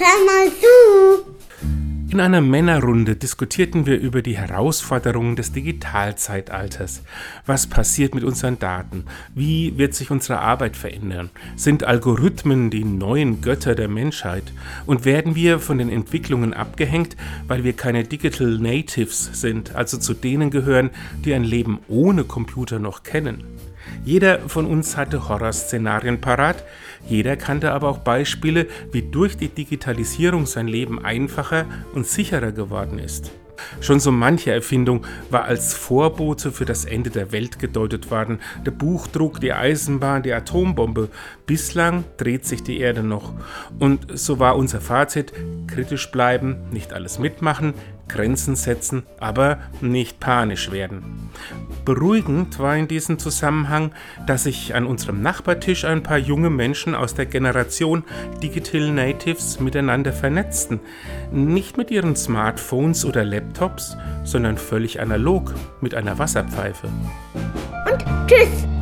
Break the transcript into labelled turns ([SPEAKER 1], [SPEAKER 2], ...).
[SPEAKER 1] رمضان
[SPEAKER 2] In einer Männerrunde diskutierten wir über die Herausforderungen des Digitalzeitalters. Was passiert mit unseren Daten? Wie wird sich unsere Arbeit verändern? Sind Algorithmen die neuen Götter der Menschheit? Und werden wir von den Entwicklungen abgehängt, weil wir keine Digital Natives sind, also zu denen gehören, die ein Leben ohne Computer noch kennen? Jeder von uns hatte Horrorszenarien parat, jeder kannte aber auch Beispiele, wie durch die Digitalisierung sein Leben einfacher und sicherer geworden ist. Schon so manche Erfindung war als Vorbote für das Ende der Welt gedeutet worden. Der Buchdruck, die Eisenbahn, die Atombombe. Bislang dreht sich die Erde noch. Und so war unser Fazit, kritisch bleiben, nicht alles mitmachen, Grenzen setzen, aber nicht panisch werden. Beruhigend war in diesem Zusammenhang, dass sich an unserem Nachbartisch ein paar junge Menschen aus der Generation Digital Natives miteinander vernetzten. Nicht mit ihren Smartphones oder Laptops, sondern völlig analog mit einer Wasserpfeife.
[SPEAKER 1] Und tschüss.